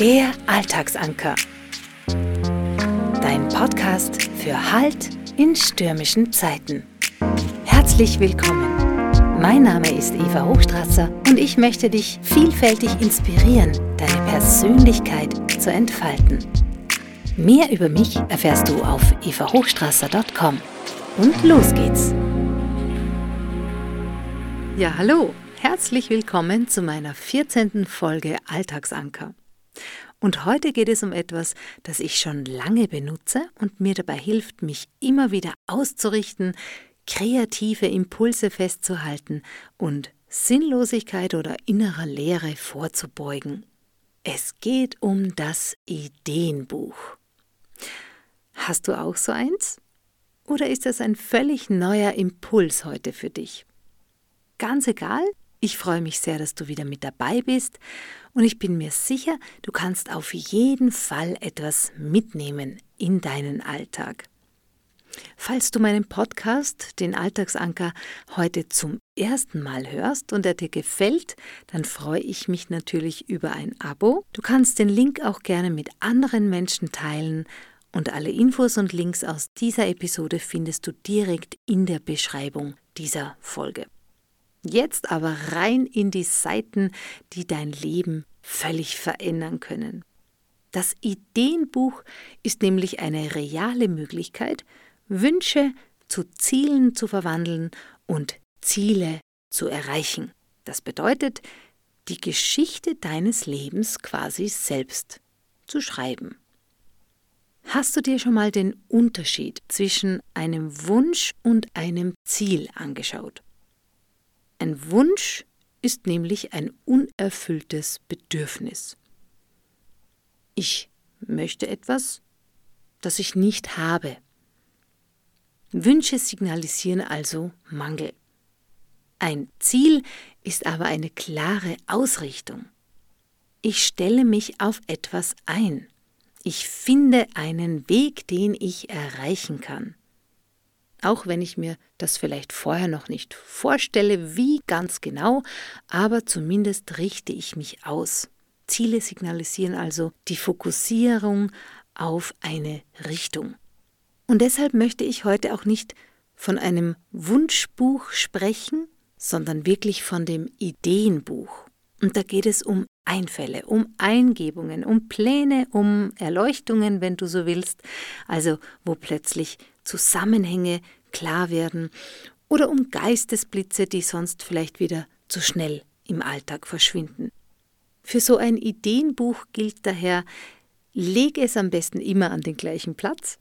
Der Alltagsanker. Dein Podcast für Halt in stürmischen Zeiten. Herzlich willkommen. Mein Name ist Eva Hochstrasser und ich möchte dich vielfältig inspirieren, deine Persönlichkeit zu entfalten. Mehr über mich erfährst du auf evahochstrasser.com. Und los geht's! Ja, hallo! Herzlich willkommen zu meiner 14. Folge Alltagsanker. Und heute geht es um etwas, das ich schon lange benutze und mir dabei hilft, mich immer wieder auszurichten, kreative Impulse festzuhalten und Sinnlosigkeit oder innerer Leere vorzubeugen. Es geht um das Ideenbuch. Hast du auch so eins? Oder ist das ein völlig neuer Impuls heute für dich? Ganz egal, ich freue mich sehr, dass du wieder mit dabei bist und ich bin mir sicher, du kannst auf jeden Fall etwas mitnehmen in deinen Alltag. Falls du meinen Podcast, den Alltagsanker, heute zum ersten Mal hörst und er dir gefällt, dann freue ich mich natürlich über ein Abo. Du kannst den Link auch gerne mit anderen Menschen teilen und alle Infos und Links aus dieser Episode findest du direkt in der Beschreibung dieser Folge. Jetzt aber rein in die Seiten, die dein Leben völlig verändern können. Das Ideenbuch ist nämlich eine reale Möglichkeit, Wünsche zu Zielen zu verwandeln und Ziele zu erreichen. Das bedeutet, die Geschichte deines Lebens quasi selbst zu schreiben. Hast du dir schon mal den Unterschied zwischen einem Wunsch und einem Ziel angeschaut? Ein Wunsch ist nämlich ein unerfülltes Bedürfnis. Ich möchte etwas, das ich nicht habe. Wünsche signalisieren also Mangel. Ein Ziel ist aber eine klare Ausrichtung. Ich stelle mich auf etwas ein. Ich finde einen Weg, den ich erreichen kann auch wenn ich mir das vielleicht vorher noch nicht vorstelle, wie ganz genau, aber zumindest richte ich mich aus. Ziele signalisieren also die Fokussierung auf eine Richtung. Und deshalb möchte ich heute auch nicht von einem Wunschbuch sprechen, sondern wirklich von dem Ideenbuch. Und da geht es um Einfälle, um Eingebungen, um Pläne, um Erleuchtungen, wenn du so willst, also wo plötzlich Zusammenhänge klar werden oder um Geistesblitze, die sonst vielleicht wieder zu schnell im Alltag verschwinden. Für so ein Ideenbuch gilt daher, leg es am besten immer an den gleichen Platz,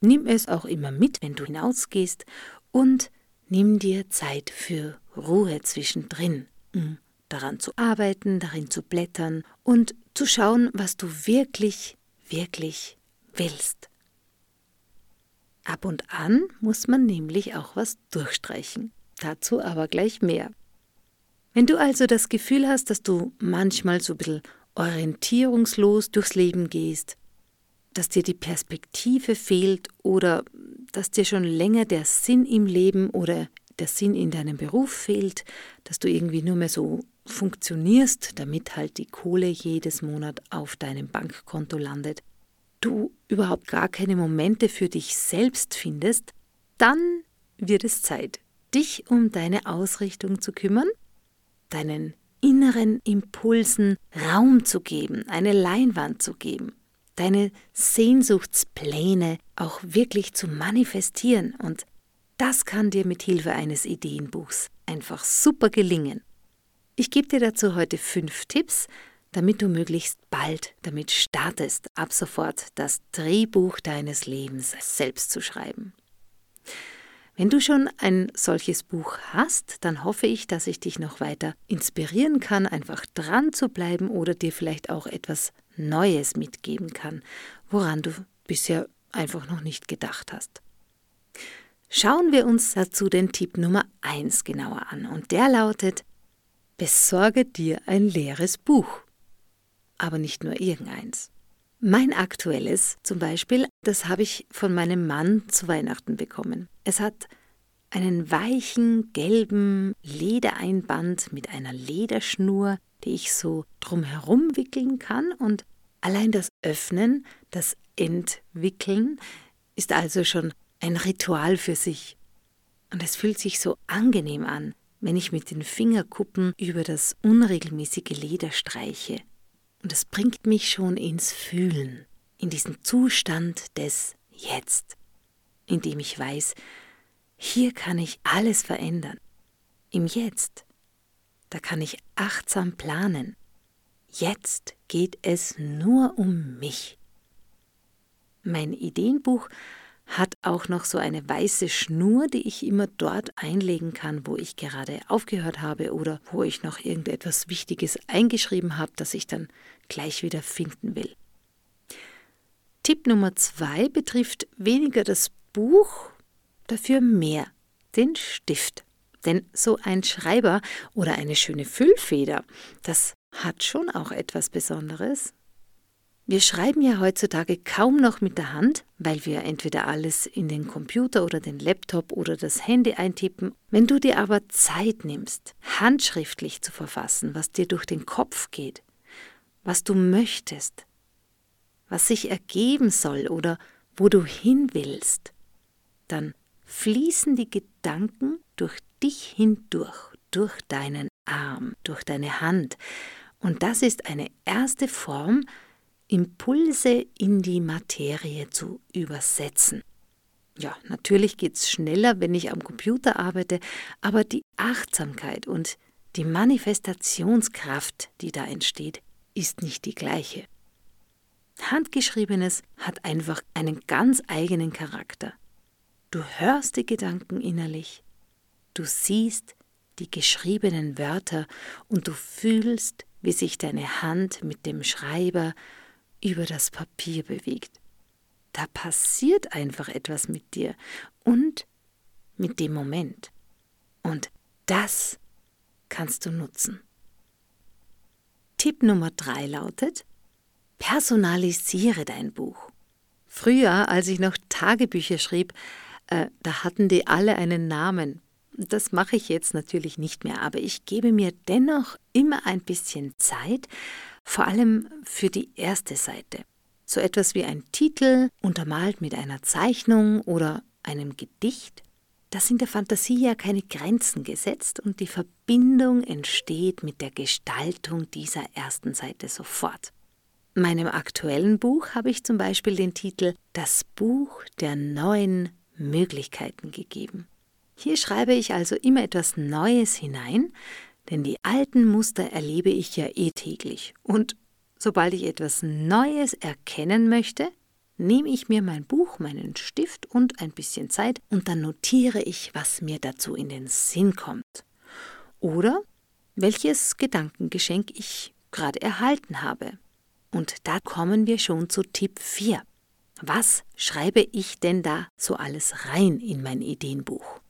nimm es auch immer mit, wenn du hinausgehst und nimm dir Zeit für Ruhe zwischendrin, um daran zu arbeiten, darin zu blättern und zu schauen, was du wirklich, wirklich willst. Ab und an muss man nämlich auch was durchstreichen. Dazu aber gleich mehr. Wenn du also das Gefühl hast, dass du manchmal so ein bisschen orientierungslos durchs Leben gehst, dass dir die Perspektive fehlt oder dass dir schon länger der Sinn im Leben oder der Sinn in deinem Beruf fehlt, dass du irgendwie nur mehr so funktionierst, damit halt die Kohle jedes Monat auf deinem Bankkonto landet, du überhaupt gar keine Momente für dich selbst findest, dann wird es Zeit, dich um deine Ausrichtung zu kümmern, deinen inneren Impulsen Raum zu geben, eine Leinwand zu geben, deine Sehnsuchtspläne auch wirklich zu manifestieren und das kann dir mit Hilfe eines Ideenbuchs einfach super gelingen. Ich gebe dir dazu heute fünf Tipps, damit du möglichst bald damit startest, ab sofort das Drehbuch deines Lebens selbst zu schreiben. Wenn du schon ein solches Buch hast, dann hoffe ich, dass ich dich noch weiter inspirieren kann, einfach dran zu bleiben oder dir vielleicht auch etwas Neues mitgeben kann, woran du bisher einfach noch nicht gedacht hast. Schauen wir uns dazu den Tipp Nummer 1 genauer an und der lautet, besorge dir ein leeres Buch aber nicht nur irgendeins. Mein aktuelles zum Beispiel, das habe ich von meinem Mann zu Weihnachten bekommen. Es hat einen weichen gelben Ledereinband mit einer Lederschnur, die ich so drumherum wickeln kann und Allein das Öffnen, das Entwickeln ist also schon ein Ritual für sich. Und es fühlt sich so angenehm an, wenn ich mit den Fingerkuppen über das unregelmäßige Leder streiche. Und es bringt mich schon ins Fühlen, in diesen Zustand des Jetzt, in dem ich weiß, hier kann ich alles verändern. Im Jetzt, da kann ich achtsam planen. Jetzt geht es nur um mich. Mein Ideenbuch hat auch noch so eine weiße Schnur, die ich immer dort einlegen kann, wo ich gerade aufgehört habe oder wo ich noch irgendetwas Wichtiges eingeschrieben habe, das ich dann gleich wieder finden will. Tipp Nummer zwei betrifft weniger das Buch, dafür mehr den Stift. Denn so ein Schreiber oder eine schöne Füllfeder, das hat schon auch etwas Besonderes. Wir schreiben ja heutzutage kaum noch mit der Hand, weil wir entweder alles in den Computer oder den Laptop oder das Handy eintippen. Wenn du dir aber Zeit nimmst, handschriftlich zu verfassen, was dir durch den Kopf geht, was du möchtest, was sich ergeben soll oder wo du hin willst, dann fließen die Gedanken durch dich hindurch, durch deinen Arm, durch deine Hand. Und das ist eine erste Form, Impulse in die Materie zu übersetzen. Ja, natürlich geht es schneller, wenn ich am Computer arbeite, aber die Achtsamkeit und die Manifestationskraft, die da entsteht, ist nicht die gleiche. Handgeschriebenes hat einfach einen ganz eigenen Charakter. Du hörst die Gedanken innerlich, du siehst die geschriebenen Wörter und du fühlst, wie sich deine Hand mit dem Schreiber über das Papier bewegt. Da passiert einfach etwas mit dir und mit dem Moment. Und das kannst du nutzen. Tipp Nummer drei lautet, personalisiere dein Buch. Früher, als ich noch Tagebücher schrieb, äh, da hatten die alle einen Namen. Das mache ich jetzt natürlich nicht mehr, aber ich gebe mir dennoch immer ein bisschen Zeit, vor allem für die erste Seite. So etwas wie ein Titel, untermalt mit einer Zeichnung oder einem Gedicht. Da sind der Fantasie ja keine Grenzen gesetzt und die Verbindung entsteht mit der Gestaltung dieser ersten Seite sofort. Meinem aktuellen Buch habe ich zum Beispiel den Titel Das Buch der neuen Möglichkeiten gegeben. Hier schreibe ich also immer etwas Neues hinein, denn die alten Muster erlebe ich ja eh täglich. Und sobald ich etwas Neues erkennen möchte, nehme ich mir mein Buch, meinen Stift und ein bisschen Zeit und dann notiere ich, was mir dazu in den Sinn kommt. Oder welches Gedankengeschenk ich gerade erhalten habe. Und da kommen wir schon zu Tipp 4. Was schreibe ich denn da so alles rein in mein Ideenbuch?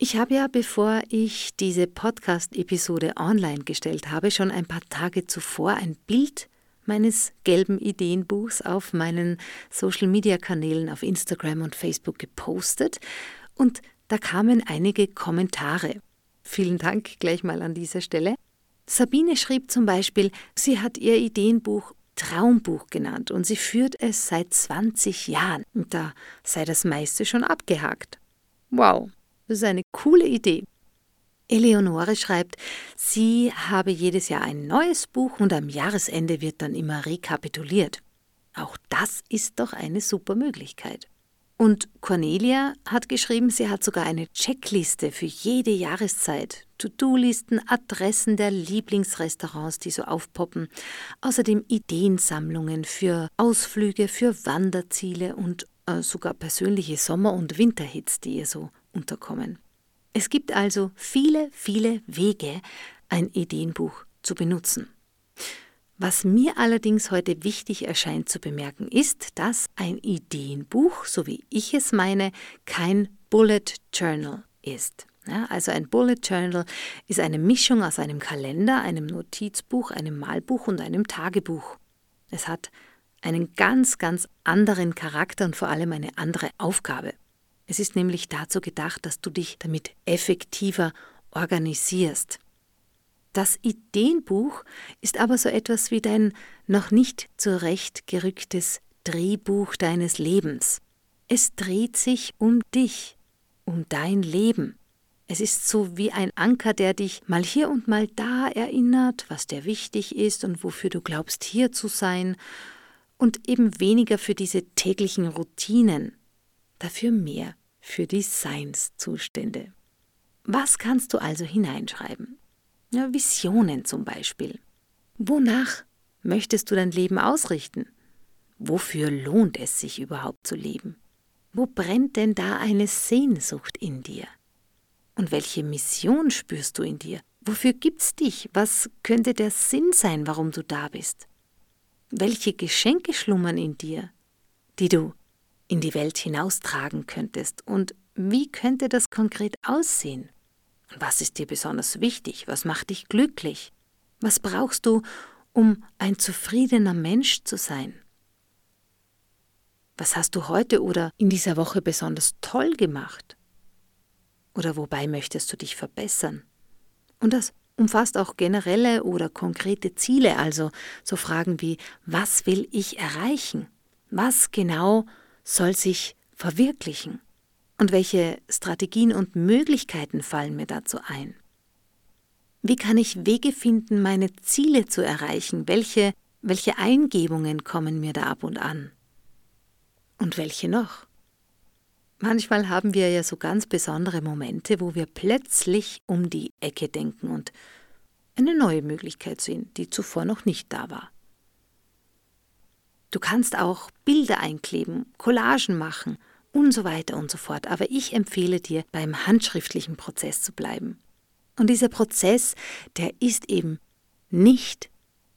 Ich habe ja, bevor ich diese Podcast-Episode online gestellt habe, schon ein paar Tage zuvor ein Bild meines gelben Ideenbuchs auf meinen Social-Media-Kanälen auf Instagram und Facebook gepostet und da kamen einige Kommentare. Vielen Dank gleich mal an dieser Stelle. Sabine schrieb zum Beispiel, sie hat ihr Ideenbuch Traumbuch genannt und sie führt es seit 20 Jahren und da sei das meiste schon abgehakt. Wow, das ist eine coole Idee. Eleonore schreibt, sie habe jedes Jahr ein neues Buch und am Jahresende wird dann immer rekapituliert. Auch das ist doch eine super Möglichkeit. Und Cornelia hat geschrieben, sie hat sogar eine Checkliste für jede Jahreszeit. To-Do-Listen, Adressen der Lieblingsrestaurants, die so aufpoppen. Außerdem Ideensammlungen für Ausflüge, für Wanderziele und äh, sogar persönliche Sommer- und Winterhits, die ihr so unterkommen. Es gibt also viele, viele Wege, ein Ideenbuch zu benutzen. Was mir allerdings heute wichtig erscheint zu bemerken, ist, dass ein Ideenbuch, so wie ich es meine, kein Bullet Journal ist. Ja, also ein Bullet Journal ist eine Mischung aus einem Kalender, einem Notizbuch, einem Malbuch und einem Tagebuch. Es hat einen ganz, ganz anderen Charakter und vor allem eine andere Aufgabe. Es ist nämlich dazu gedacht, dass du dich damit effektiver organisierst. Das Ideenbuch ist aber so etwas wie dein noch nicht zurechtgerücktes Drehbuch deines Lebens. Es dreht sich um dich, um dein Leben. Es ist so wie ein Anker, der dich mal hier und mal da erinnert, was dir wichtig ist und wofür du glaubst hier zu sein, und eben weniger für diese täglichen Routinen, dafür mehr für die Seinszustände. Was kannst du also hineinschreiben? Ja, Visionen zum Beispiel. Wonach möchtest du dein Leben ausrichten? Wofür lohnt es sich überhaupt zu leben? Wo brennt denn da eine Sehnsucht in dir? Und welche Mission spürst du in dir? Wofür gibt's dich? Was könnte der Sinn sein, warum du da bist? Welche Geschenke schlummern in dir, die du in die Welt hinaustragen könntest? Und wie könnte das konkret aussehen? Was ist dir besonders wichtig? Was macht dich glücklich? Was brauchst du, um ein zufriedener Mensch zu sein? Was hast du heute oder in dieser Woche besonders toll gemacht? Oder wobei möchtest du dich verbessern? Und das umfasst auch generelle oder konkrete Ziele, also so Fragen wie, was will ich erreichen? Was genau soll sich verwirklichen? Und welche Strategien und Möglichkeiten fallen mir dazu ein? Wie kann ich Wege finden, meine Ziele zu erreichen? Welche, welche Eingebungen kommen mir da ab und an? Und welche noch? Manchmal haben wir ja so ganz besondere Momente, wo wir plötzlich um die Ecke denken und eine neue Möglichkeit sehen, die zuvor noch nicht da war. Du kannst auch Bilder einkleben, Collagen machen und so weiter und so fort. Aber ich empfehle dir, beim handschriftlichen Prozess zu bleiben. Und dieser Prozess, der ist eben nicht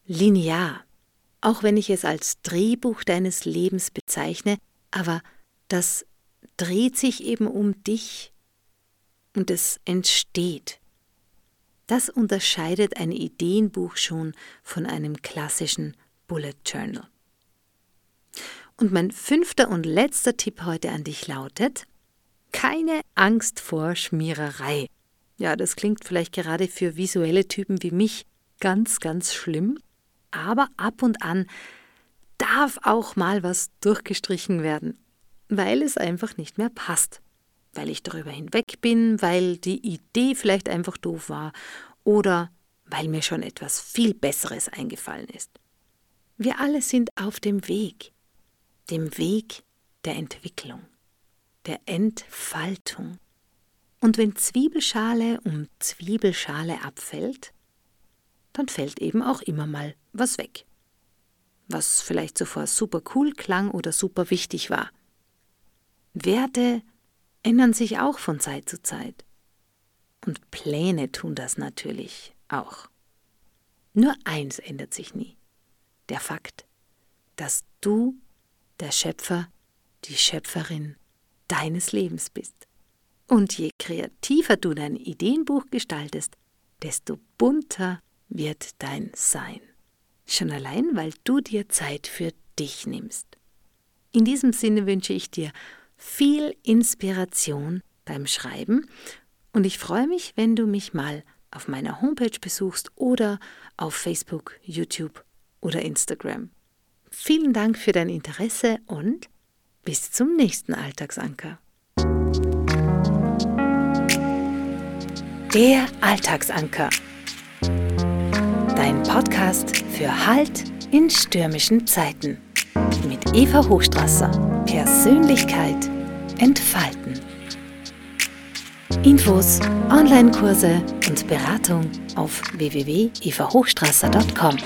linear. Auch wenn ich es als Drehbuch deines Lebens bezeichne, aber das dreht sich eben um dich und es entsteht. Das unterscheidet ein Ideenbuch schon von einem klassischen Bullet Journal. Und mein fünfter und letzter Tipp heute an dich lautet, keine Angst vor Schmiererei. Ja, das klingt vielleicht gerade für visuelle Typen wie mich ganz, ganz schlimm, aber ab und an darf auch mal was durchgestrichen werden, weil es einfach nicht mehr passt, weil ich darüber hinweg bin, weil die Idee vielleicht einfach doof war oder weil mir schon etwas viel Besseres eingefallen ist. Wir alle sind auf dem Weg dem Weg der Entwicklung, der Entfaltung. Und wenn Zwiebelschale um Zwiebelschale abfällt, dann fällt eben auch immer mal was weg, was vielleicht zuvor super cool klang oder super wichtig war. Werte ändern sich auch von Zeit zu Zeit. Und Pläne tun das natürlich auch. Nur eins ändert sich nie. Der Fakt, dass du der Schöpfer, die Schöpferin deines Lebens bist. Und je kreativer du dein Ideenbuch gestaltest, desto bunter wird dein Sein. Schon allein, weil du dir Zeit für dich nimmst. In diesem Sinne wünsche ich dir viel Inspiration beim Schreiben und ich freue mich, wenn du mich mal auf meiner Homepage besuchst oder auf Facebook, YouTube oder Instagram. Vielen Dank für dein Interesse und bis zum nächsten Alltagsanker. Der Alltagsanker. Dein Podcast für Halt in stürmischen Zeiten. Mit Eva Hochstrasser. Persönlichkeit entfalten. Infos, Online-Kurse und Beratung auf www.evahochstrasser.com.